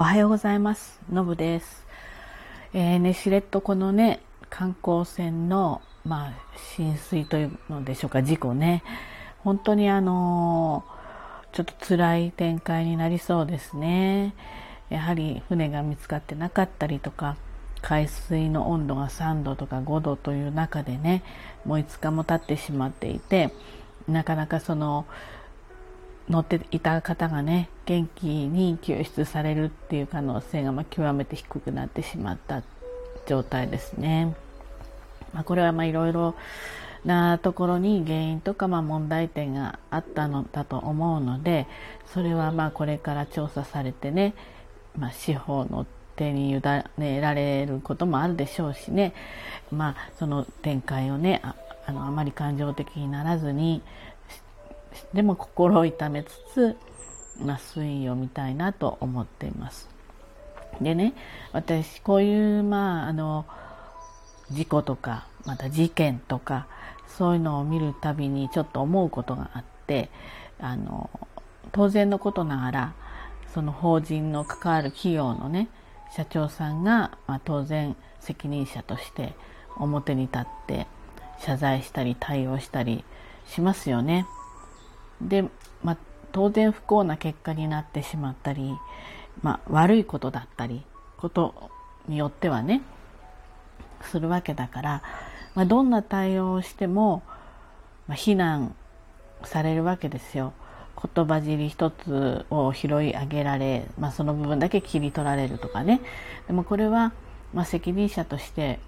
おはようございます。のぶです。えー、ね、しれっとこのね、観光船の、まあ、浸水というのでしょうか、事故ね。本当にあのー、ちょっと辛い展開になりそうですね。やはり船が見つかってなかったりとか、海水の温度が3度とか5度という中でね、もう5日も経ってしまっていて、なかなかその、乗っていた方がね元気に救出されるっていう可能性がま極めて低くなってしまった状態ですね。まあ、これはまあいろいろなところに原因とかまあ問題点があったのだと思うのでそれはまあこれから調査されてね、まあ、司法の手に委ねられることもあるでしょうしね、まあ、その展開をねああのあまり感情的にならずにでも心を痛めつつ、まあ、推移を見たいなと思っています。でね私こういうまああの事故とかまた事件とかそういうのを見るたびにちょっと思うことがあってあの当然のことながらその法人の関わる企業のね社長さんが、まあ、当然責任者として表に立って謝罪したり対応したりしますよね。で、まあ、当然不幸な結果になってしまったり、まあ、悪いことだったりことによってはねするわけだから、まあ、どんな対応をしても、まあ、非難されるわけですよ。言葉尻一つを拾い上げられ、まあ、その部分だけ切り取られるとかねでもこれは、まあ、責任者として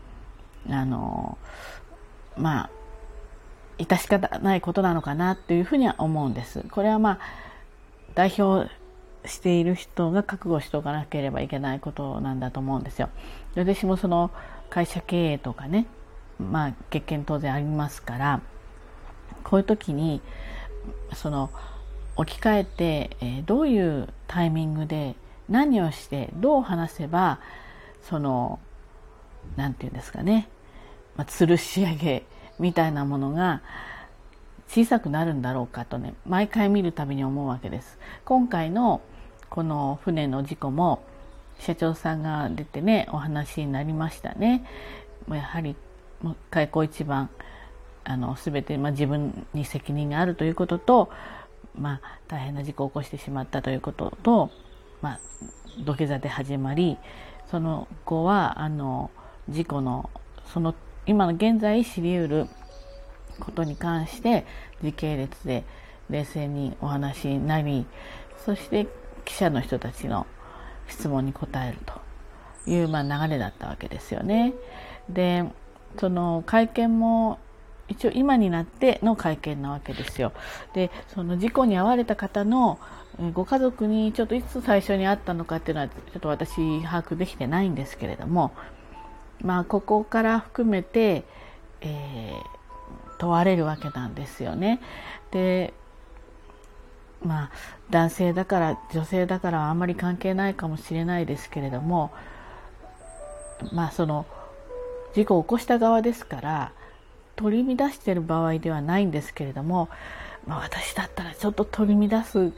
あのまあ致し方ないことなのかなっていうふうには思うんです。これはまあ代表している人が覚悟しておかなければいけないことなんだと思うんですよ。私もその会社経営とかね、まあ経験当然ありますから、こういう時にその置き換えて、えー、どういうタイミングで何をしてどう話せばその何て言うんですかね、まあ、吊るし上げみたいなものが小さくなるんだろうかとね毎回見るたびに思うわけです。今回のこの船の事故も社長さんが出てねお話になりましたね。やはり開口一番あの全て、まあ、自分に責任があるということと、まあ、大変な事故を起こしてしまったということと、まあ、土下座で始まりその後はあの事故のその今の現在知りうることに関して時系列で冷静にお話になりそして記者の人たちの質問に答えるという、まあ、流れだったわけですよね。でその会見も一応今になっての会見なわけですよ。でその事故に遭われた方のご家族にちょっといつ最初に会ったのかっていうのはちょっと私把握できてないんですけれどもまあ、ここから含めて、えー、問われるわけなんですよね。でまあ男性だから女性だからあんまり関係ないかもしれないですけれどもまあその事故を起こした側ですから取り乱している場合ではないんですけれども、まあ、私だったらちょっと取り乱す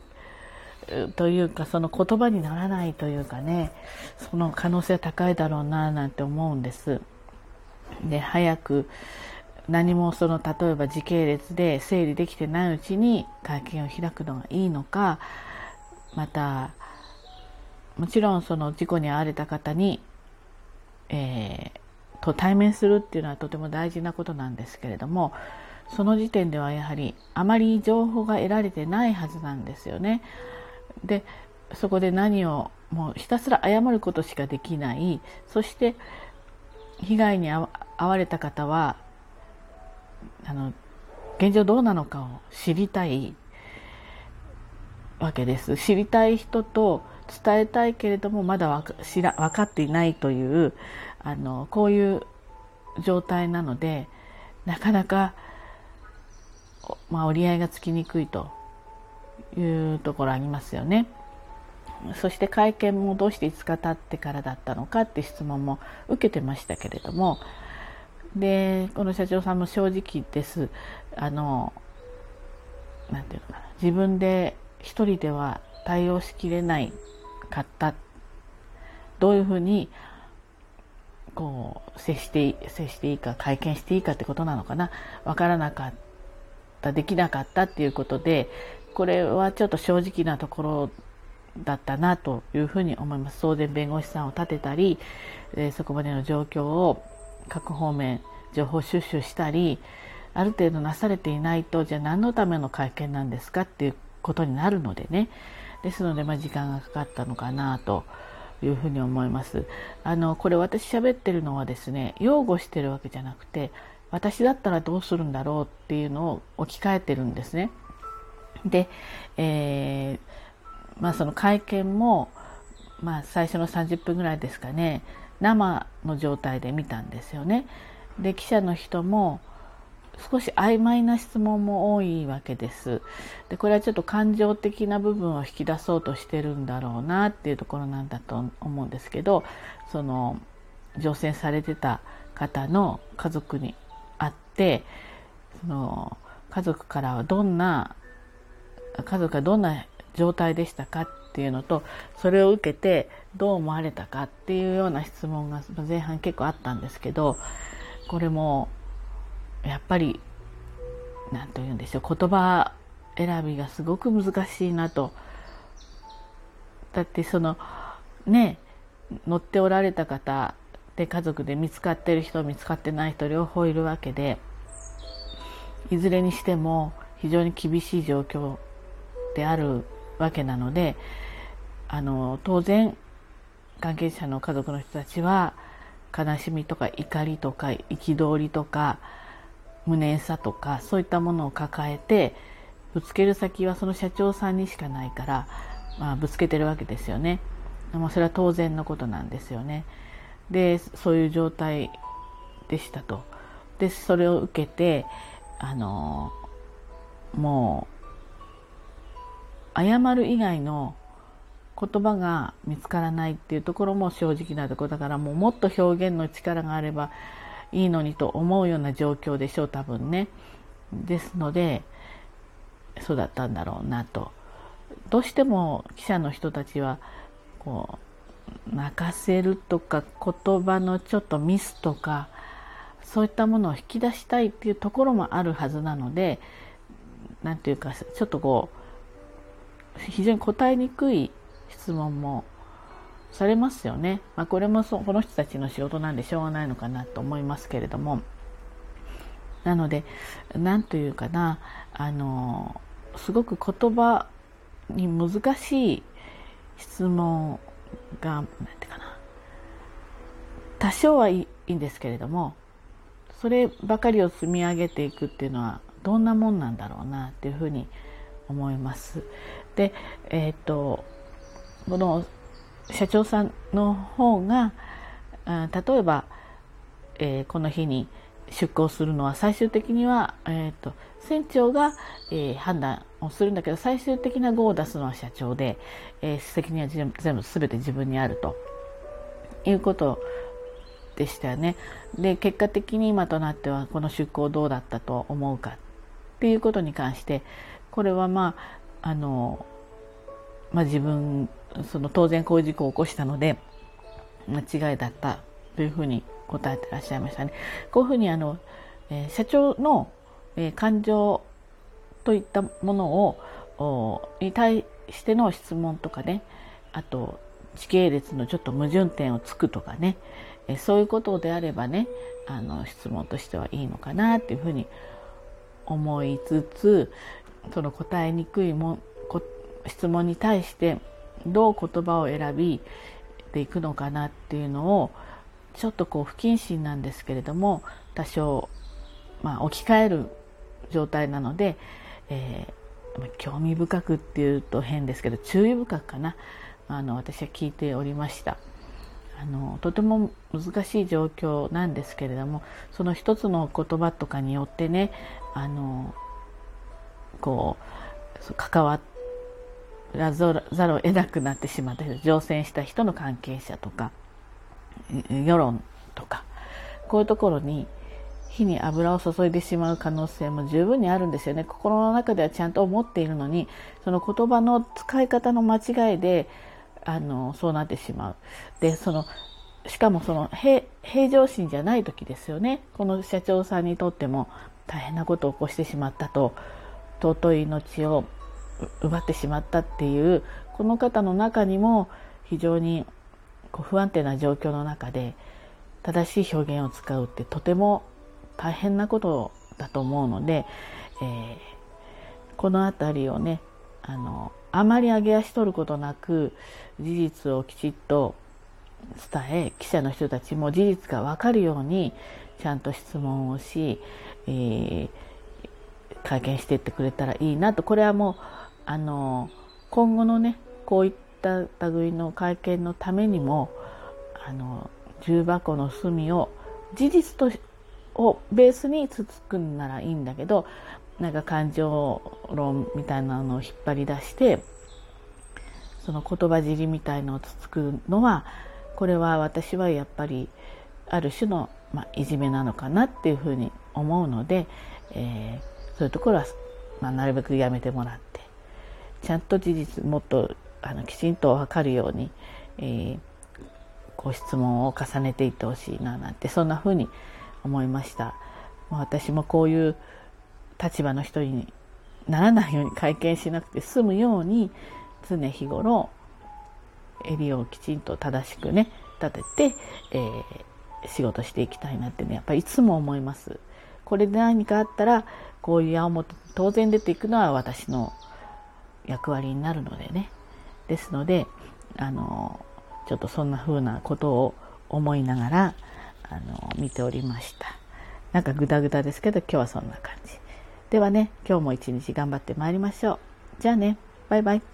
というかその言葉にならないというかねその可能性は高いだろうななんて思うんです。で早く何もその例えば時系列で整理できてないうちに会見を開くのがいいのかまたもちろんその事故に遭われた方に、えー、と対面するっていうのはとても大事なことなんですけれどもその時点ではやはりあまり情報が得られてないはずなんですよね。でそこで何をもうひたすら謝ることしかできない。そして被害に遭われた方はあの現状どうなのかを知りたいわけです。知りたい人と伝えたいけれどもまだわ知ら分かっていないというあのこういう状態なのでなかなか、まあ、折り合いがつきにくいというところありますよね。そして会見もどうして5日経ってからだったのかって質問も受けてましたけれども。でこの社長さんも正直です。あのなんていうのかな。自分で一人では対応しきれないかった。どういうふうにこう接して接していいか会見していいかってことなのかな。分からなかったできなかったっていうことでこれはちょっと正直なところだったなというふうに思います。当然弁護士さんを立てたり、えー、そこまでの状況を各方面情報収集したりある程度なされていないとじゃあ何のための会見なんですかっていうことになるのでねですので、まあ、時間がかかったのかなというふうに思います。あのこれ私喋ってるのはですね擁護してるわけじゃなくて私だったらどうするんだろうっていうのを置き換えてるんですね。で、えー、まあ、その会見も、まあ、最初の30分ぐらいですかね生の状態で見たんですよね。で記者の人も少し曖昧な質問も多いわけです。でこれはちょっと感情的な部分を引き出そうとしてるんだろうなっていうところなんだと思うんですけどその乗船されてた方の家族に会ってその家族からはどんな家族がどんな状態でしたかっていうのとそれを受けてどう思われたかっていうような質問が前半結構あったんですけどこれもやっぱり何と言うんでしょう言葉選びがすごく難しいなと。だってそのね乗っておられた方で家族で見つかってる人見つかってない人両方いるわけでいずれにしても非常に厳しい状況であるわけなのであの当然関係者の家族の人たちは悲しみとか怒りとか憤りとか無念さとかそういったものを抱えてぶつける先はその社長さんにしかないから、まあ、ぶつけてるわけですよね。まあ、それは当然のことなんですよね。でそういう状態でしたと。でそれを受けてあのもう謝る以外の言葉が見つからないっていうところも正直なところだからもうもっと表現の力があればいいのにと思うような状況でしょう多分ね。ですのでそうだったんだろうなと。どうしても記者の人たちはこう泣かせるとか言葉のちょっとミスとかそういったものを引き出したいっていうところもあるはずなので何て言うかちょっとこう非常に答えにくい質問もされますよね。まあ、これもそこの人たちの仕事なんでしょうがないのかなと思いますけれども。なので、何というかな、あの、すごく言葉に難しい質問が、なんてかな、多少はいいんですけれども、そればかりを積み上げていくっていうのはどんなもんなんだろうなっていうふうに思います。で、えっ、ー、と、この社長さんの方が例えば、えー、この日に出航するのは最終的には、えーと、船長が、えー、判断をするんだけど最終的な号を出すのは社長で、えー、責任は全部全て自分にあるということでしたよね。で結果的に今となってはこの出航どうだったと思うかっていうことに関してこれはまああの、まあ、自分その当然こういう事故を起こしたので間違いだったというふうに答えてらっしゃいましたね。こういうふうにあの、え、社長の、え、感情といったものをに対しての質問とかねあと時系列のちょっと矛盾点をつくとかね、え、そういうことであればねあの質問としてはいいのかなっていうふうに思いつつその答えにくいも質問に対してどう言葉を選びでいくのかなっていうのをちょっとこう不謹慎なんですけれども多少、まあ、置き換える状態なので、えー、興味深くっていうと変ですけど注意深くかなあの私は聞いておりました。あのとても難しい状況なんですけれどもその一つの言葉とかによってねあのこう関わってらざるを得なくなってしまった人乗船した人の関係者とか世論とかこういうところに火に油を注いでしまう可能性も十分にあるんですよね心の中ではちゃんと思っているのにその言葉の使い方の間違いであのそうなってしまう。でそのしかもその平平常心じゃない時ですよねこの社長さんにとっても大変なことを起こしてしまったと尊い命を奪ってしまったっていうこの方の中にも非常にこう不安定な状況の中で正しい表現を使うってとても大変なことだと思うので、えー、この辺りをねあのあまり上げ足取ることなく事実をきちっと伝え記者の人たちも事実が分かるようにちゃんと質問をし、えー、会見していってくれたらいいなと。これはもうあの今後のねこういった類の会見のためにもあの重箱の隅を事実とをベースにつつくんならいいんだけどなんか感情論みたいなのを引っ張り出してその言葉尻みたいのをつつくのはこれは私はやっぱりある種の、まあ、いじめなのかなっていうふうに思うので、えー、そういうところは、まあ、なるべくやめてもらってちゃんと事実もっとあのきちんと分かるように、えー、ご質問を重ねていってほしいななんてそんなふうに思いました。私もこういう立場の人にならないように会見しなくて済むように常日頃襟をきちんと正しくね立てて、えー、仕事していきたいなってねやっぱりいつも思います。これで何かあったらこういう矢面当然出ていくのは私の役割になるのでね。ですのであのちょっとそんな風なことを思いながらあの見ておりました。なんかグダグダですけど今日はそんな感じ。ではね今日も一日頑張ってまいりましょう。じゃあね。バイバイ。